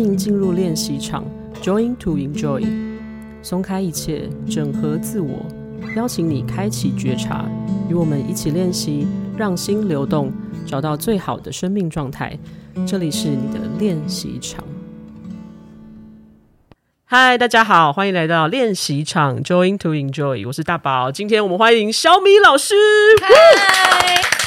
迎进入练习场，Join to Enjoy，松开一切，整合自我，邀请你开启觉察，与我们一起练习，让心流动，找到最好的生命状态。这里是你的练习场。嗨，大家好，欢迎来到练习场，Join to Enjoy，我是大宝。今天我们欢迎小米老师。嗨。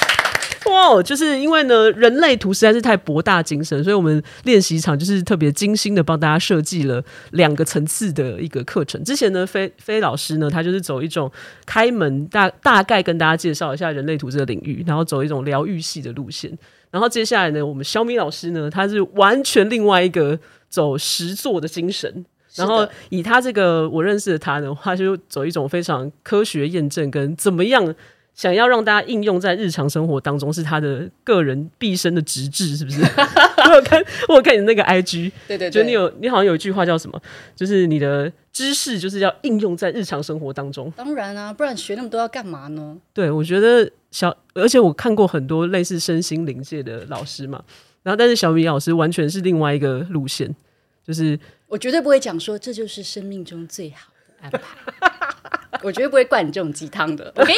哇，就是因为呢，人类图实在是太博大精深，所以我们练习场就是特别精心的帮大家设计了两个层次的一个课程。之前呢，飞飞老师呢，他就是走一种开门大大概跟大家介绍一下人类图这个领域，然后走一种疗愈系的路线。然后接下来呢，我们小米老师呢，他是完全另外一个走实作的精神。然后以他这个我认识的他呢，他就走一种非常科学验证跟怎么样。想要让大家应用在日常生活当中，是他的个人毕生的直至，是不是？我有看，我有看你那个 IG，对对对，就你有，你好像有一句话叫什么？就是你的知识就是要应用在日常生活当中。当然啊，不然学那么多要干嘛呢？对，我觉得小，而且我看过很多类似身心灵界的老师嘛，然后但是小米老师完全是另外一个路线，就是我绝对不会讲说这就是生命中最好的安排。我绝对不会灌你这种鸡汤的，OK？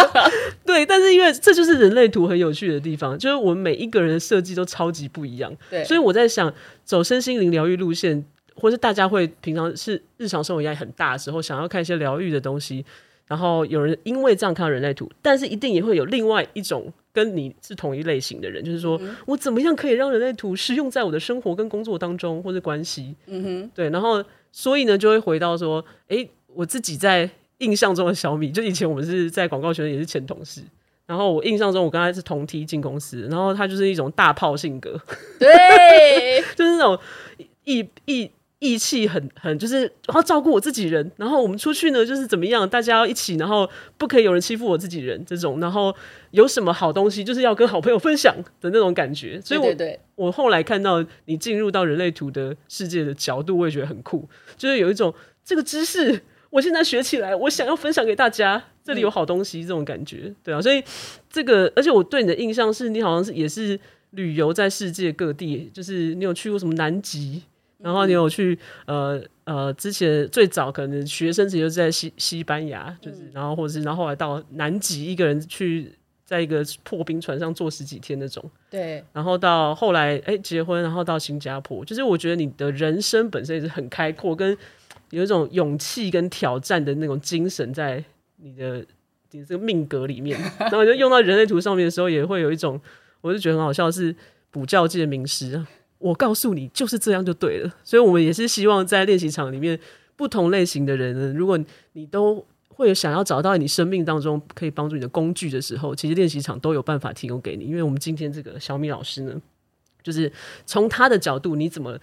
对，但是因为这就是人类图很有趣的地方，就是我们每一个人的设计都超级不一样。对，所以我在想，走身心灵疗愈路线，或是大家会平常是日常生活压力很大的时候，想要看一些疗愈的东西，然后有人因为这样看到人类图，但是一定也会有另外一种跟你是同一类型的人，就是说、嗯、我怎么样可以让人类图适用在我的生活跟工作当中，或是关系？嗯哼，对，然后所以呢，就会回到说，哎、欸，我自己在。印象中的小米，就以前我们是在广告圈也是前同事，然后我印象中我跟他是同梯进公司，然后他就是一种大炮性格，对，就是那种义义义气很很，就是然后照顾我自己人，然后我们出去呢就是怎么样，大家要一起，然后不可以有人欺负我自己人这种，然后有什么好东西就是要跟好朋友分享的那种感觉，所以我我后来看到你进入到人类图的世界的角度，我也觉得很酷，就是有一种这个知识。我现在学起来，我想要分享给大家，这里有好东西，这种感觉，对啊，所以这个，而且我对你的印象是你好像是也是旅游在世界各地，就是你有去过什么南极，然后你有去呃呃，之前最早可能学生时期就是在西西班牙，就是然后或者是然后后来到南极一个人去，在一个破冰船上坐十几天那种，对，然后到后来哎结婚，然后到新加坡，就是我觉得你的人生本身也是很开阔跟。有一种勇气跟挑战的那种精神在你的你这个命格里面，然后就用到人类图上面的时候，也会有一种，我就觉得很好笑，是补教界名师，我告诉你就是这样就对了。所以，我们也是希望在练习场里面，不同类型的人呢，如果你都会想要找到你生命当中可以帮助你的工具的时候，其实练习场都有办法提供给你。因为我们今天这个小米老师呢，就是从他的角度，你怎么？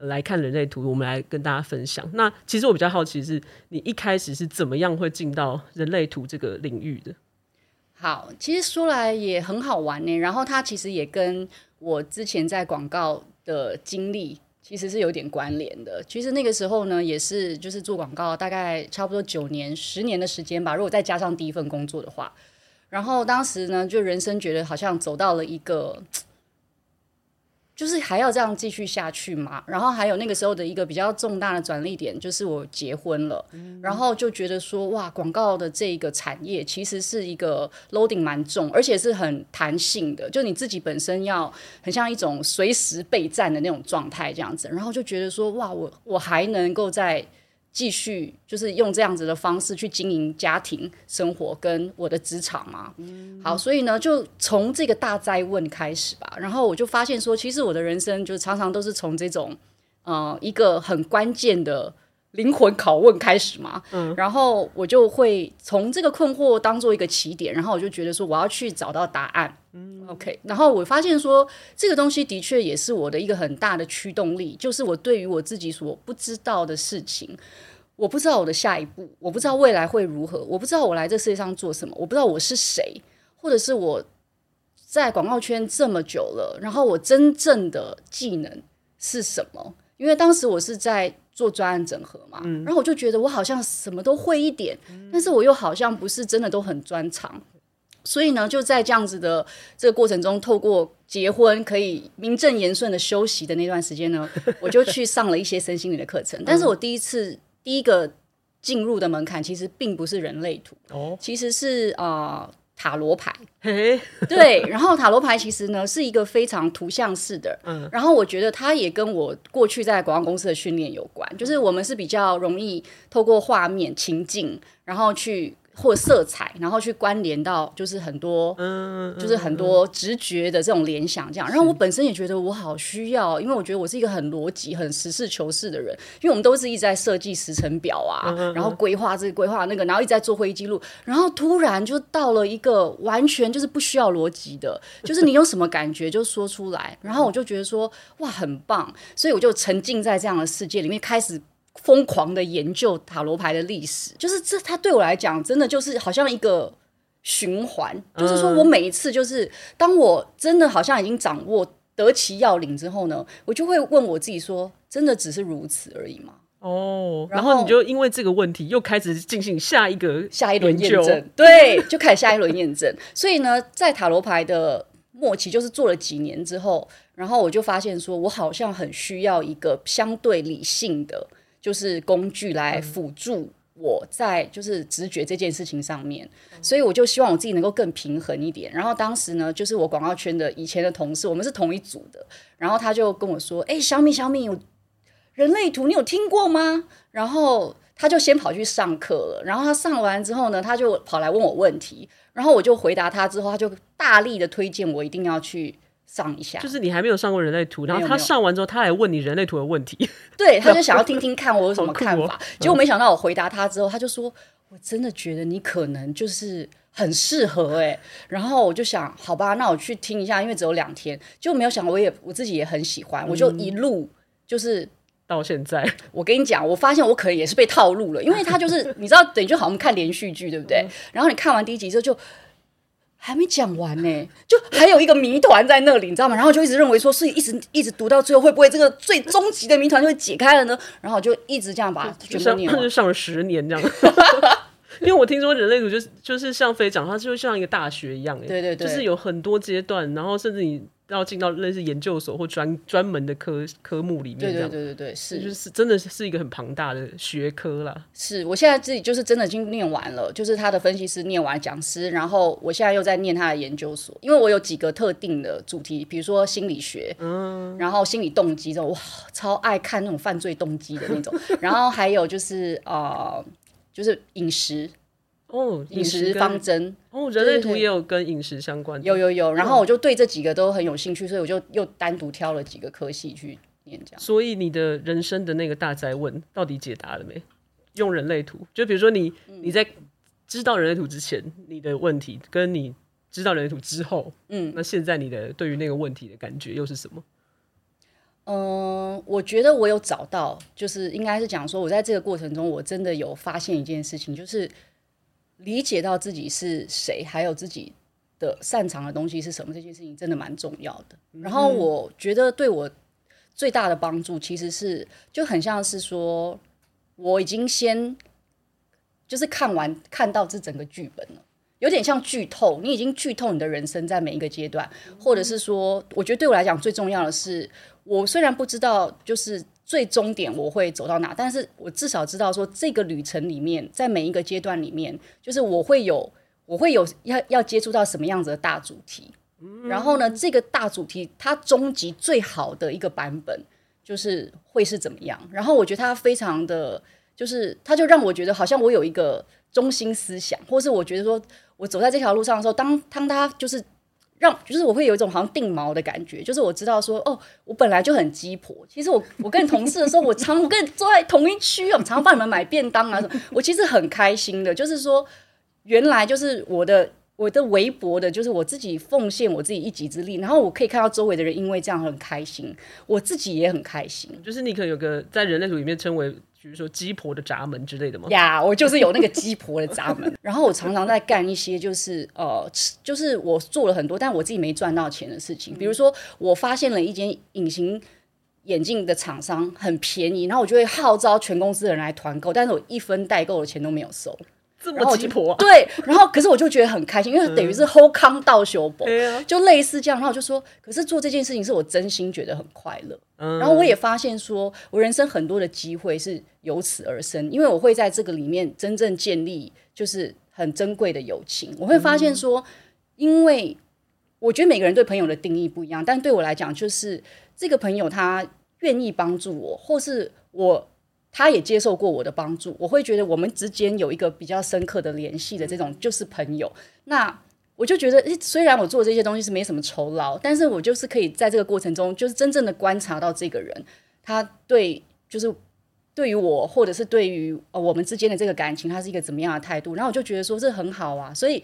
来看人类图，我们来跟大家分享。那其实我比较好奇是，你一开始是怎么样会进到人类图这个领域的？好，其实说来也很好玩呢。然后他其实也跟我之前在广告的经历其实是有点关联的。其实那个时候呢，也是就是做广告，大概差不多九年、十年的时间吧。如果再加上第一份工作的话，然后当时呢，就人生觉得好像走到了一个。就是还要这样继续下去嘛？然后还有那个时候的一个比较重大的转捩点，就是我结婚了，嗯、然后就觉得说，哇，广告的这个产业其实是一个 loading 蛮重，而且是很弹性的，就你自己本身要很像一种随时备战的那种状态这样子，然后就觉得说，哇，我我还能够在。继续就是用这样子的方式去经营家庭生活跟我的职场嘛。嗯，好，所以呢，就从这个大灾问开始吧。然后我就发现说，其实我的人生就常常都是从这种呃一个很关键的。灵魂拷问开始嘛，嗯，然后我就会从这个困惑当做一个起点，然后我就觉得说我要去找到答案，嗯，OK，然后我发现说这个东西的确也是我的一个很大的驱动力，就是我对于我自己所不知道的事情，我不知道我的下一步，我不知道未来会如何，我不知道我来这世界上做什么，我不知道我是谁，或者是我在广告圈这么久了，然后我真正的技能是什么？因为当时我是在做专案整合嘛，嗯，然后我就觉得我好像什么都会一点，嗯，但是我又好像不是真的都很专长，所以呢，就在这样子的这个过程中，透过结婚可以名正言顺的休息的那段时间呢，我就去上了一些身心灵的课程。但是我第一次第一个进入的门槛其实并不是人类图，哦，其实是啊。呃塔罗牌，对，然后塔罗牌其实呢是一个非常图像式的，嗯，然后我觉得它也跟我过去在广告公司的训练有关，就是我们是比较容易透过画面情境，然后去。或色彩，然后去关联到就是很多，嗯，就是很多直觉的这种联想，这样。然后我本身也觉得我好需要，因为我觉得我是一个很逻辑、很实事求是的人。因为我们都是一直在设计时程表啊，然后规划这个、规划那个，然后一直在做会议记录。然后突然就到了一个完全就是不需要逻辑的，就是你有什么感觉就说出来。然后我就觉得说哇，很棒，所以我就沉浸在这样的世界里面，开始。疯狂的研究塔罗牌的历史，就是这，它对我来讲，真的就是好像一个循环。嗯、就是说我每一次，就是当我真的好像已经掌握得其要领之后呢，我就会问我自己说：真的只是如此而已吗？哦，然后，然后你就因为这个问题又开始进行下一个下一轮验证，对，就开始下一轮验证。所以呢，在塔罗牌的末期，就是做了几年之后，然后我就发现说，我好像很需要一个相对理性的。就是工具来辅助我在就是直觉这件事情上面，所以我就希望我自己能够更平衡一点。然后当时呢，就是我广告圈的以前的同事，我们是同一组的，然后他就跟我说：“哎，小米，小米，有人类图，你有听过吗？”然后他就先跑去上课了。然后他上完之后呢，他就跑来问我问题，然后我就回答他之后，他就大力的推荐我一定要去。上一下，就是你还没有上过人类图，然后他上完之后，他来问你人类图的问题，对，他就想要听听看我有什么看法。哦、结果没想到我回答他之后，他就说：“我真的觉得你可能就是很适合哎。”然后我就想，好吧，那我去听一下，因为只有两天，就没有想到我也我自己也很喜欢，我就一路就是到现在。我跟你讲，我发现我可能也是被套路了，因为他就是你知道，等于就好像看连续剧，对不对？然后你看完第一集之后就。还没讲完呢，就还有一个谜团在那里，你知道吗？然后就一直认为说，是一直一直读到最后，会不会这个最终极的谜团就会解开了呢？然后就一直这样把它全部念完，就上了十年这样。因为我听说人类图就是就是像飞讲，它就像一个大学一样，对对对，就是有很多阶段，然后甚至你。要进到类似研究所或专专门的科科目里面，对对对对对，是就是真的是一个很庞大的学科啦。是我现在自己就是真的已经念完了，就是他的分析师念完讲师，然后我现在又在念他的研究所，因为我有几个特定的主题，比如说心理学，嗯，然后心理动机这种，哇，超爱看那种犯罪动机的那种，然后还有就是呃，就是饮食。哦，饮食方针哦，人类图也有跟饮食相关的，有有有。然后我就对这几个都很有兴趣，所以我就又单独挑了几个科系去念这样。所以你的人生的那个大灾问到底解答了没？用人类图，就比如说你你在知道人类图之前，你的问题跟你知道人类图之后，嗯，那现在你的对于那个问题的感觉又是什么？嗯，我觉得我有找到，就是应该是讲说，我在这个过程中，我真的有发现一件事情，就是。理解到自己是谁，还有自己的擅长的东西是什么，这件事情真的蛮重要的。然后我觉得对我最大的帮助，其实是就很像是说，我已经先就是看完看到这整个剧本了，有点像剧透。你已经剧透你的人生在每一个阶段，或者是说，我觉得对我来讲最重要的是，我虽然不知道就是。最终点我会走到哪？但是我至少知道说，这个旅程里面，在每一个阶段里面，就是我会有，我会有要要接触到什么样子的大主题。然后呢，这个大主题它终极最好的一个版本，就是会是怎么样？然后我觉得它非常的，就是它就让我觉得好像我有一个中心思想，或是我觉得说我走在这条路上的时候，当当它就是。让就是我会有一种好像定锚的感觉，就是我知道说哦，我本来就很鸡婆。其实我我跟同事的时候，我常我跟你坐在同一区，我常帮你们买便当啊什么。我其实很开心的，就是说原来就是我的我的微薄的，就是我自己奉献我自己一己之力，然后我可以看到周围的人因为这样很开心，我自己也很开心。就是你可能有个在人类组里面称为。比如说鸡婆的闸门之类的吗？呀，我就是有那个鸡婆的闸门。然后我常常在干一些，就是呃，就是我做了很多，但我自己没赚到钱的事情。比如说，我发现了一间隐形眼镜的厂商很便宜，然后我就会号召全公司的人来团购，但是我一分代购的钱都没有收。这么鸡婆、啊，对，然后可是我就觉得很开心，因为等于是后康到修补，嗯、就类似这样。然后我就说，可是做这件事情是我真心觉得很快乐。嗯、然后我也发现说，我人生很多的机会是由此而生，因为我会在这个里面真正建立就是很珍贵的友情。我会发现说，因为我觉得每个人对朋友的定义不一样，但对我来讲，就是这个朋友他愿意帮助我，或是我。他也接受过我的帮助，我会觉得我们之间有一个比较深刻的联系的这种就是朋友。那我就觉得，虽然我做这些东西是没什么酬劳，但是我就是可以在这个过程中，就是真正的观察到这个人，他对就是对于我，或者是对于我们之间的这个感情，他是一个怎么样的态度。然后我就觉得说这很好啊，所以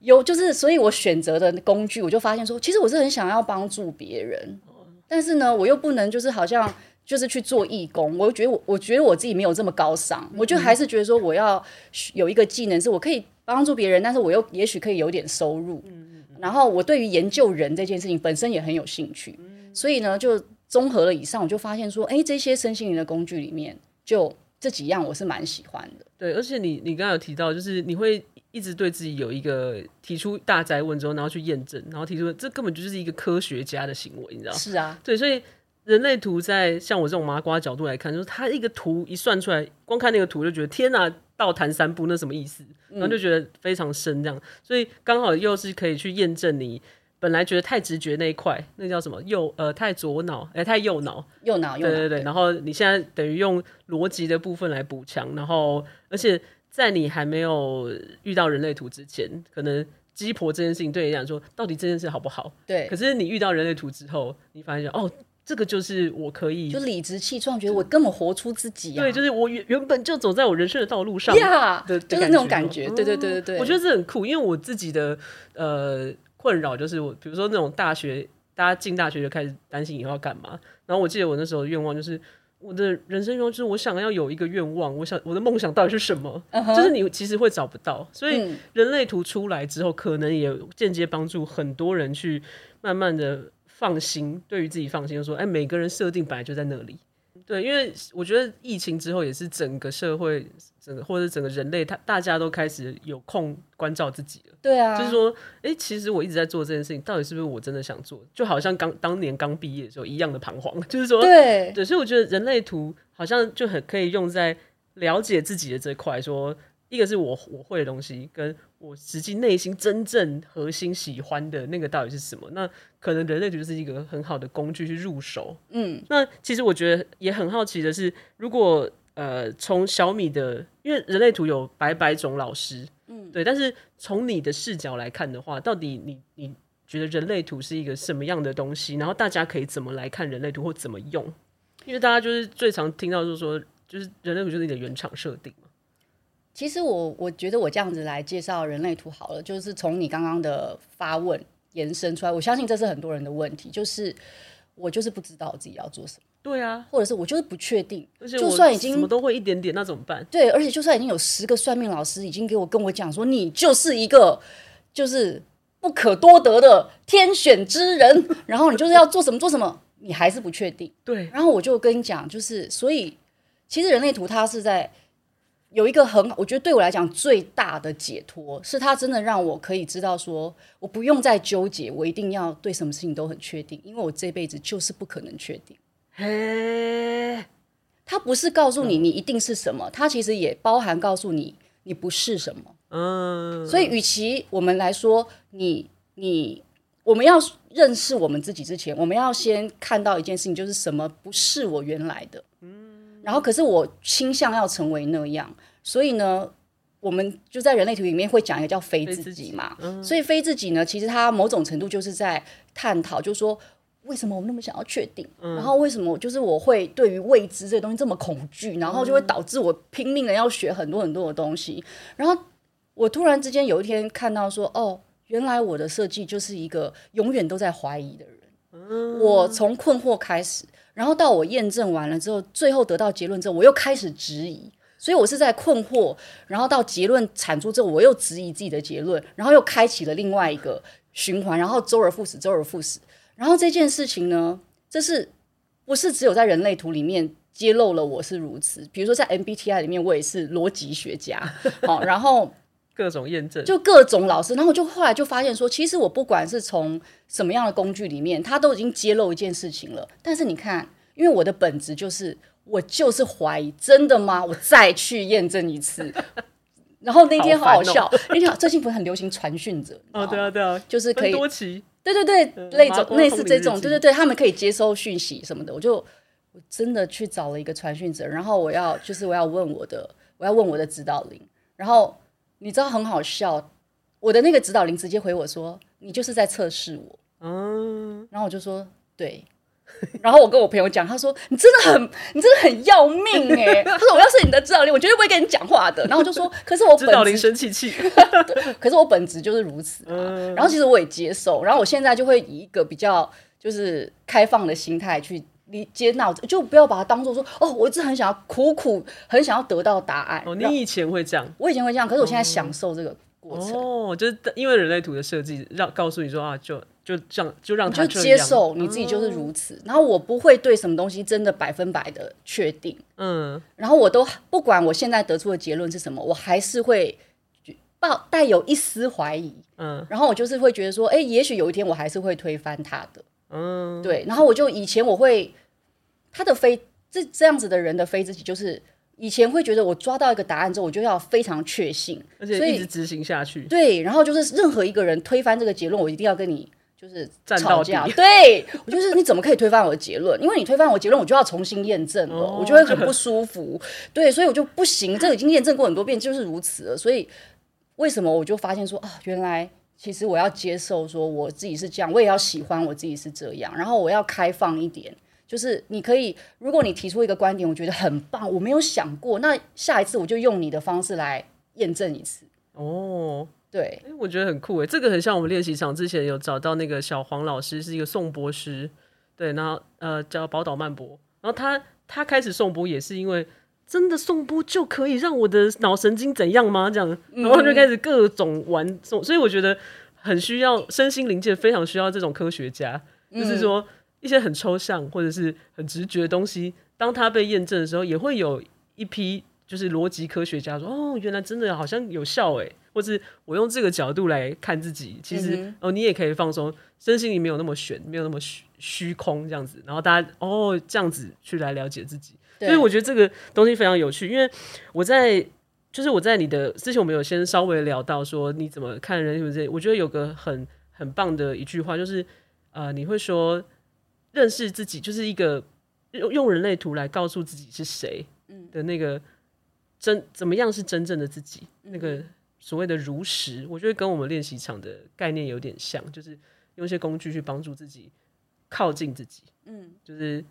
有就是，所以我选择的工具，我就发现说，其实我是很想要帮助别人，但是呢，我又不能就是好像。就是去做义工，我觉得我我觉得我自己没有这么高尚，我就还是觉得说我要有一个技能，是我可以帮助别人，但是我又也许可以有点收入。然后我对于研究人这件事情本身也很有兴趣，所以呢，就综合了以上，我就发现说，哎，这些身心灵的工具里面，就这几样我是蛮喜欢的。对，而且你你刚刚有提到，就是你会一直对自己有一个提出大哉问之后，然后去验证，然后提出这根本就是一个科学家的行为，你知道？是啊，对，所以。人类图在像我这种麻瓜角度来看，就是它一个图一算出来，光看那个图就觉得天哪，倒弹三步那什么意思？然后就觉得非常深这样，所以刚好又是可以去验证你本来觉得太直觉那一块，那叫什么右呃太左脑哎、欸、太右脑右脑右脑对对对，然后你现在等于用逻辑的部分来补强，然后而且在你还没有遇到人类图之前，可能鸡婆这件事情对你讲说到底这件事好不好？对，可是你遇到人类图之后，你发现哦。这个就是我可以，就理直气壮，觉得我根本活出自己啊！对，就是我原原本就走在我人生的道路上呀的，就是那种感觉。对对对对对，我觉得这很酷，因为我自己的呃困扰就是我，比如说那种大学，大家进大学就开始担心以后要干嘛。然后我记得我那时候的愿望就是，我的人生愿望就是我想要有一个愿望，我想我的梦想到底是什么？Uh -huh. 就是你其实会找不到，所以人类图出来之后，可能也间接帮助很多人去慢慢的。放心，对于自己放心，就说：“哎，每个人设定本来就在那里。”对，因为我觉得疫情之后，也是整个社会、整个或者整个人类，他大家都开始有空关照自己了。对啊，就是说，哎，其实我一直在做这件事情，到底是不是我真的想做？就好像刚当年刚毕业的时候一样的彷徨。就是说，对对，所以我觉得人类图好像就很可以用在了解自己的这块，说。一个是我我会的东西，跟我实际内心真正核心喜欢的那个到底是什么？那可能人类图就是一个很好的工具去入手。嗯，那其实我觉得也很好奇的是，如果呃从小米的，因为人类图有百百种老师，嗯，对，但是从你的视角来看的话，到底你你觉得人类图是一个什么样的东西？然后大家可以怎么来看人类图或怎么用？因为大家就是最常听到就是说，就是人类图就是你的原厂设定嘛。其实我我觉得我这样子来介绍人类图好了，就是从你刚刚的发问延伸出来，我相信这是很多人的问题，就是我就是不知道我自己要做什么，对啊，或者是我就是不确定，而且就算已经什么都会一点点，那怎么办？对，而且就算已经有十个算命老师已经给我跟我讲说，你就是一个就是不可多得的天选之人，然后你就是要做什么做什么，你还是不确定。对，然后我就跟你讲，就是所以其实人类图它是在。有一个很好，我觉得对我来讲最大的解脱，是他真的让我可以知道说，我不用再纠结，我一定要对什么事情都很确定，因为我这辈子就是不可能确定。嘿，他不是告诉你你一定是什么，他其实也包含告诉你你不是什么。嗯，所以与其我们来说，你你我们要认识我们自己之前，我们要先看到一件事情，就是什么不是我原来的。嗯。然后，可是我倾向要成为那样，所以呢，我们就在人类图里面会讲一个叫“非自己”嘛。嗯、所以“非自己”呢，其实它某种程度就是在探讨，就是说为什么我那么想要确定，嗯、然后为什么就是我会对于未知这些东西这么恐惧，然后就会导致我拼命的要学很多很多的东西。然后我突然之间有一天看到说，哦，原来我的设计就是一个永远都在怀疑的人。嗯、我从困惑开始。然后到我验证完了之后，最后得到结论之后，我又开始质疑，所以我是在困惑，然后到结论产出之后，我又质疑自己的结论，然后又开启了另外一个循环，然后周而复始，周而复始。然后这件事情呢，这是不是只有在人类图里面揭露了我是如此。比如说在 MBTI 里面，我也是逻辑学家，好，然后各种验证，就各种老师，然后我就后来就发现说，其实我不管是从什么样的工具里面，他都已经揭露一件事情了。但是你看，因为我的本质就是，我就是怀疑，真的吗？我再去验证一次。然后那天好好笑，那天、哦、最近不是很流行传讯者？哦，对啊，对啊，就是可以多奇，对对对，那种类似这种，对对对，他们可以接收讯息什么的。我就我真的去找了一个传讯者，然后我要就是我要问我的，我要问我的指导灵。然后你知道很好笑，我的那个指导灵直接回我说：“你就是在测试我。”嗯，然后我就说：“对。”然后我跟我朋友讲，他说：“你真的很，你真的很要命哎！” 他说：“我要是你的指导灵，我绝对不会跟你讲话的。”然后我就说：“可是我指导灵生气 气，可是我本质就是如此、啊。嗯”然后其实我也接受，然后我现在就会以一个比较就是开放的心态去理接纳，就不要把它当做说：“哦，我一直很想要苦苦，很想要得到答案。”哦，你以前会这样？我以前会这样，可是我现在享受这个过程。哦，就是因为人类图的设计，让告诉你说啊，就。就这样，就让他就接受你自己就是如此。嗯、然后我不会对什么东西真的百分百的确定。嗯。然后我都不管我现在得出的结论是什么，我还是会抱带有一丝怀疑。嗯。然后我就是会觉得说，哎，也许有一天我还是会推翻他的。嗯。对。然后我就以前我会他的非这这样子的人的非自己，就是以前会觉得我抓到一个答案之后，我就要非常确信，而且一直执行下去。对。然后就是任何一个人推翻这个结论，我一定要跟你。就是吵架，对，我就是你怎么可以推翻我的结论？因为你推翻我结论，我就要重新验证了，哦、我就会很不舒服。对，所以我就不行，这已经验证过很多遍，就是如此了。所以为什么我就发现说啊，原来其实我要接受说我自己是这样，我也要喜欢我自己是这样，然后我要开放一点，就是你可以，如果你提出一个观点，我觉得很棒，我没有想过，那下一次我就用你的方式来验证一次。哦。对，我觉得很酷诶，这个很像我们练习场之前有找到那个小黄老师，是一个颂钵师，对，然后呃叫宝岛曼博，然后他他开始颂钵也是因为真的颂钵就可以让我的脑神经怎样吗？这样，然后就开始各种玩颂，所以我觉得很需要身心灵界非常需要这种科学家，就是说一些很抽象或者是很直觉的东西，当它被验证的时候，也会有一批就是逻辑科学家说，哦，原来真的好像有效诶。或是我用这个角度来看自己，其实、嗯、哦，你也可以放松，身心里没有那么悬，没有那么虚虚空这样子。然后大家哦，这样子去来了解自己，所以我觉得这个东西非常有趣。因为我在就是我在你的之前，我们有先稍微聊到说你怎么看人，是不是？我觉得有个很很棒的一句话，就是呃，你会说认识自己就是一个用用人类图来告诉自己是谁的那个真怎么样是真正的自己那个。所谓的如实，我觉得跟我们练习场的概念有点像，就是用一些工具去帮助自己靠近自己。嗯，就是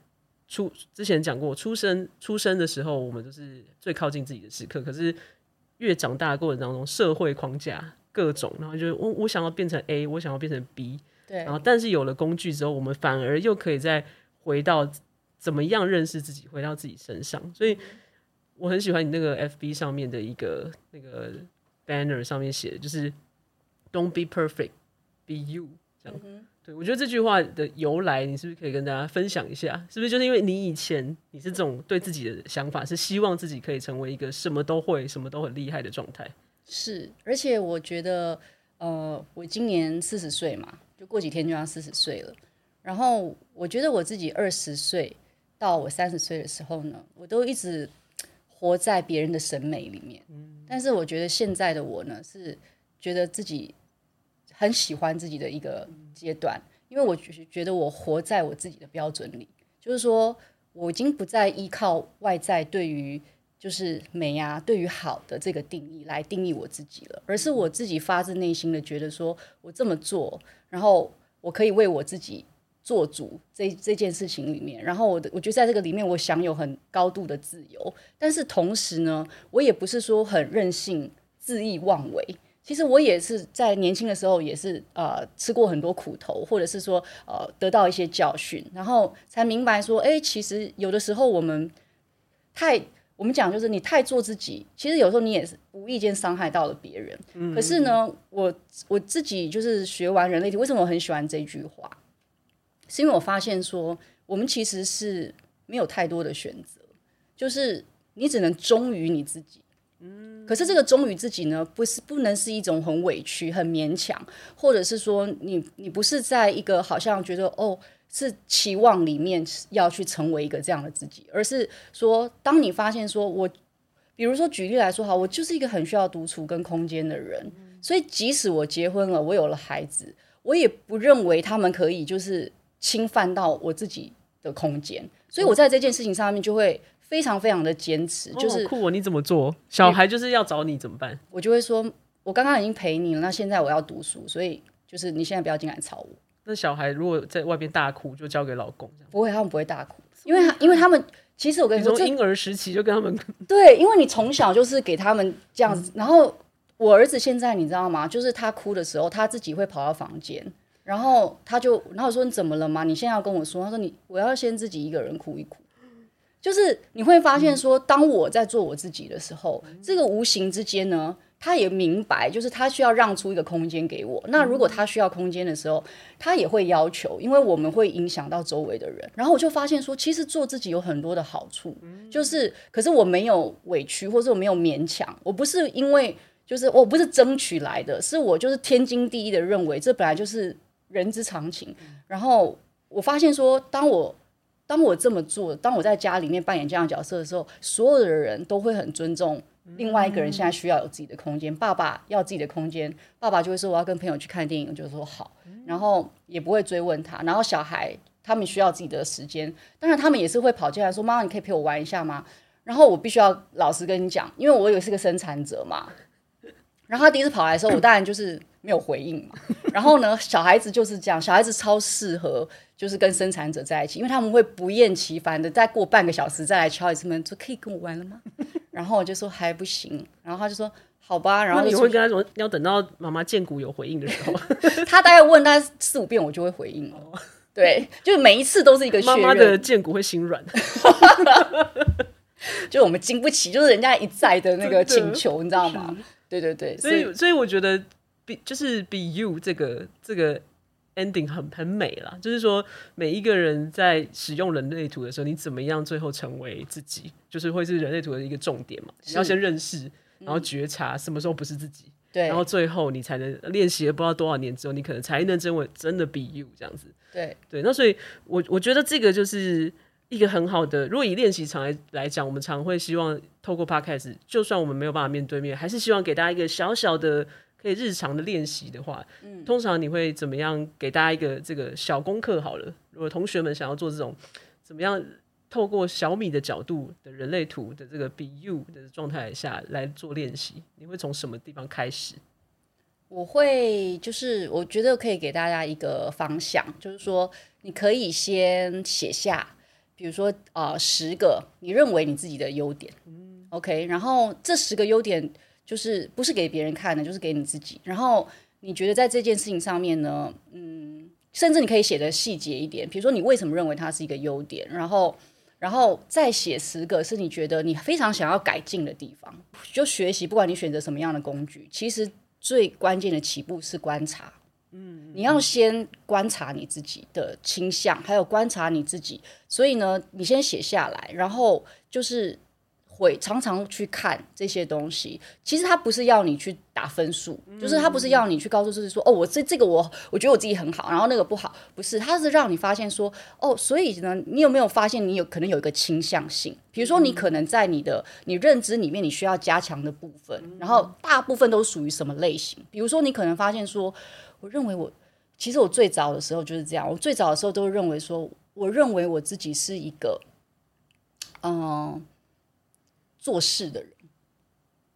出之前讲过，出生出生的时候，我们都是最靠近自己的时刻。可是越长大的过程当中，社会框架各种，然后就是我我想要变成 A，我想要变成 B，对。然后但是有了工具之后，我们反而又可以再回到怎么样认识自己，回到自己身上。所以我很喜欢你那个 FB 上面的一个那个。banner 上面写的就是 "Don't be perfect, be you"，这样。嗯、对，我觉得这句话的由来，你是不是可以跟大家分享一下？是不是就是因为你以前你是这种对自己的想法，是希望自己可以成为一个什么都会、什么都很厉害的状态？是，而且我觉得，呃，我今年四十岁嘛，就过几天就要四十岁了。然后我觉得我自己二十岁到我三十岁的时候呢，我都一直。活在别人的审美里面，但是我觉得现在的我呢，是觉得自己很喜欢自己的一个阶段，因为我觉得我活在我自己的标准里，就是说我已经不再依靠外在对于就是美啊，对于好的这个定义来定义我自己了，而是我自己发自内心的觉得说我这么做，然后我可以为我自己。做主这这件事情里面，然后我的我觉得在这个里面，我享有很高度的自由，但是同时呢，我也不是说很任性、恣意妄为。其实我也是在年轻的时候，也是呃吃过很多苦头，或者是说呃得到一些教训，然后才明白说，哎，其实有的时候我们太我们讲就是你太做自己，其实有时候你也是无意间伤害到了别人。嗯、可是呢，我我自己就是学完人类体，为什么我很喜欢这句话？是因为我发现说，我们其实是没有太多的选择，就是你只能忠于你自己。可是这个忠于自己呢，不是不能是一种很委屈、很勉强，或者是说你你不是在一个好像觉得哦是期望里面要去成为一个这样的自己，而是说当你发现说我，比如说举例来说哈，我就是一个很需要独处跟空间的人，所以即使我结婚了，我有了孩子，我也不认为他们可以就是侵犯到我自己的空间，所以我在这件事情上面就会。非常非常的坚持，就是、哦、酷我、哦、你怎么做？小孩就是要找你怎么办？我就会说，我刚刚已经陪你了，那现在我要读书，所以就是你现在不要进来吵我。那小孩如果在外边大哭，就交给老公这样？不会，他们不会大哭，因为因为他们其实我跟你说，从婴儿时期就跟他们 对，因为你从小就是给他们这样子。嗯、然后我儿子现在你知道吗？就是他哭的时候，他自己会跑到房间，然后他就然后我说你怎么了吗？你现在要跟我说？他说你我要先自己一个人哭一哭。就是你会发现说，当我在做我自己的时候，嗯、这个无形之间呢，他也明白，就是他需要让出一个空间给我。那如果他需要空间的时候，他也会要求，因为我们会影响到周围的人。然后我就发现说，其实做自己有很多的好处，就是可是我没有委屈，或者我没有勉强，我不是因为就是我不是争取来的，是我就是天经地义的认为这本来就是人之常情。然后我发现说，当我当我这么做，当我在家里面扮演这样的角色的时候，所有的人都会很尊重另外一个人。现在需要有自己的空间，嗯、爸爸要自己的空间，爸爸就会说我要跟朋友去看电影，就说好，然后也不会追问他。然后小孩他们需要自己的时间，当然他们也是会跑进来说：“妈妈，你可以陪我玩一下吗？”然后我必须要老实跟你讲，因为我也是个生产者嘛。然后他第一次跑来的时候，我当然就是没有回应嘛。然后呢，小孩子就是这样，小孩子超适合。就是跟生产者在一起，因为他们会不厌其烦的再过半个小时再来敲一次门，说可以跟我玩了吗？然后我就说还不行，然后他就说好吧，然后你会跟他说要等到妈妈见骨有回应的时候，他大概问他四五遍，我就会回应了。对，就是每一次都是一个妈妈的见骨会心软，就我们经不起，就是人家一再的那个请求，你知道吗？对对对，所以所以我觉得 be 就是 be you 这个这个。ending 很很美啦，就是说每一个人在使用人类图的时候，你怎么样最后成为自己，就是会是人类图的一个重点嘛。你要先认识，然后觉察什么时候不是自己，对、嗯，然后最后你才能练习了不知道多少年之后，你可能才能真为真的 be you 这样子。对对，那所以我我觉得这个就是一个很好的，如果以练习场来来讲，我们常会希望透过 podcast，就算我们没有办法面对面，还是希望给大家一个小小的。可以日常的练习的话，嗯，通常你会怎么样给大家一个这个小功课？好了，如果同学们想要做这种，怎么样透过小米的角度的人类图的这个 Be You 的状态下来做练习，你会从什么地方开始？我会就是我觉得可以给大家一个方向，就是说你可以先写下，比如说啊，呃，十个你认为你自己的优点，嗯，OK，然后这十个优点。就是不是给别人看的，就是给你自己。然后你觉得在这件事情上面呢，嗯，甚至你可以写的细节一点，比如说你为什么认为它是一个优点，然后，然后再写十个是你觉得你非常想要改进的地方。就学习，不管你选择什么样的工具，其实最关键的起步是观察。嗯，你要先观察你自己的倾向，还有观察你自己。所以呢，你先写下来，然后就是。会常常去看这些东西，其实他不是要你去打分数，嗯、就是他不是要你去告诉自己说，哦，我这这个我我觉得我自己很好，然后那个不好，不是，他是让你发现说，哦，所以呢，你有没有发现你有可能有一个倾向性？比如说，你可能在你的你认知里面，你需要加强的部分，然后大部分都属于什么类型？比如说，你可能发现说，我认为我其实我最早的时候就是这样，我最早的时候都认为说，我认为我自己是一个，嗯。做事的人，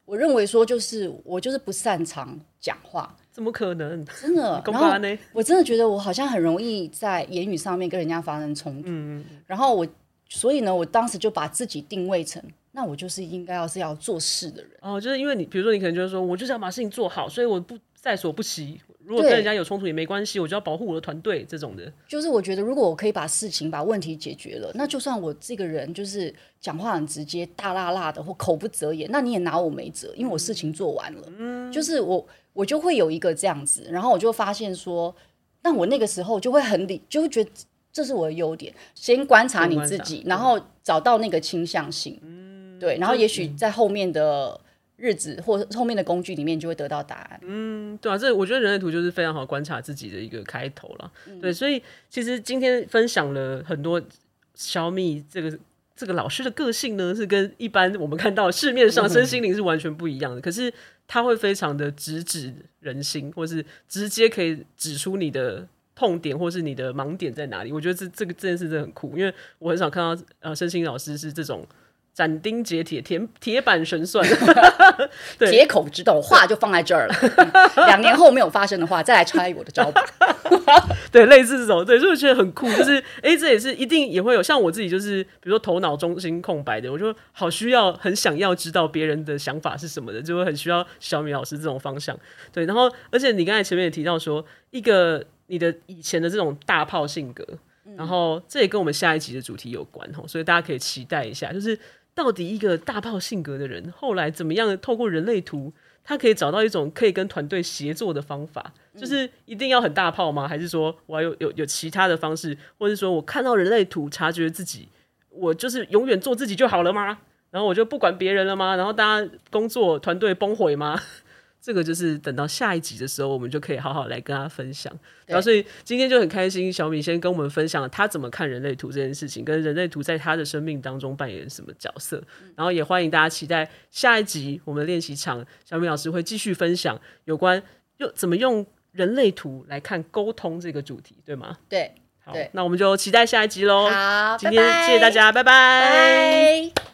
我认为说就是我就是不擅长讲话，怎么可能？真的，然后我真的觉得我好像很容易在言语上面跟人家发生冲突。嗯，然后我所以呢，我当时就把自己定位成，那我就是应该要是要做事的人。哦，就是因为你，比如说你可能就是说我就是要把事情做好，所以我不在所不惜。如果跟人家有冲突也没关系，我就要保护我的团队这种的。就是我觉得，如果我可以把事情、把问题解决了，那就算我这个人就是讲话很直接、大辣辣的或口不择言，那你也拿我没辙，因为我事情做完了。嗯，就是我我就会有一个这样子，然后我就发现说，那我那个时候就会很理，就会觉得这是我的优点，先观察你自己，然后找到那个倾向性，嗯，对，然后也许在后面的日子或者后面的工具里面就会得到答案。嗯，对啊，这我觉得人类图就是非常好观察自己的一个开头了。嗯、对，所以其实今天分享了很多小米这个这个老师的个性呢，是跟一般我们看到市面上身心灵是完全不一样的。嗯、可是他会非常的直指人心，或是直接可以指出你的痛点，或是你的盲点在哪里。我觉得这这个这件事真的很酷，因为我很少看到呃身心老师是这种。斩钉截铁，铁铁板神算，对，铁口直豆，话就放在这儿了。两年后没有发生的话，再来拆我的招牌。对，类似这种，对，所以我觉得很酷。就是，哎、欸，这也是一定也会有，像我自己，就是比如说头脑中心空白的，我就好需要，很想要知道别人的想法是什么的，就会很需要小米老师这种方向。对，然后，而且你刚才前面也提到说，一个你的以前的这种大炮性格，然后这也跟我们下一集的主题有关哦，所以大家可以期待一下，就是。到底一个大炮性格的人，后来怎么样透过人类图，他可以找到一种可以跟团队协作的方法？就是一定要很大炮吗？还是说我还有有有其他的方式？或者说我看到人类图，察觉自己，我就是永远做自己就好了吗？然后我就不管别人了吗？然后大家工作团队崩毁吗？这个就是等到下一集的时候，我们就可以好好来跟他分享。然后，所以今天就很开心，小米先跟我们分享了他怎么看人类图这件事情，跟人类图在他的生命当中扮演什么角色。然后也欢迎大家期待下一集我们练习场，小米老师会继续分享有关用怎么用人类图来看沟通这个主题，对吗？对，好，那我们就期待下一集喽。好，今天谢谢大家，拜拜。拜拜。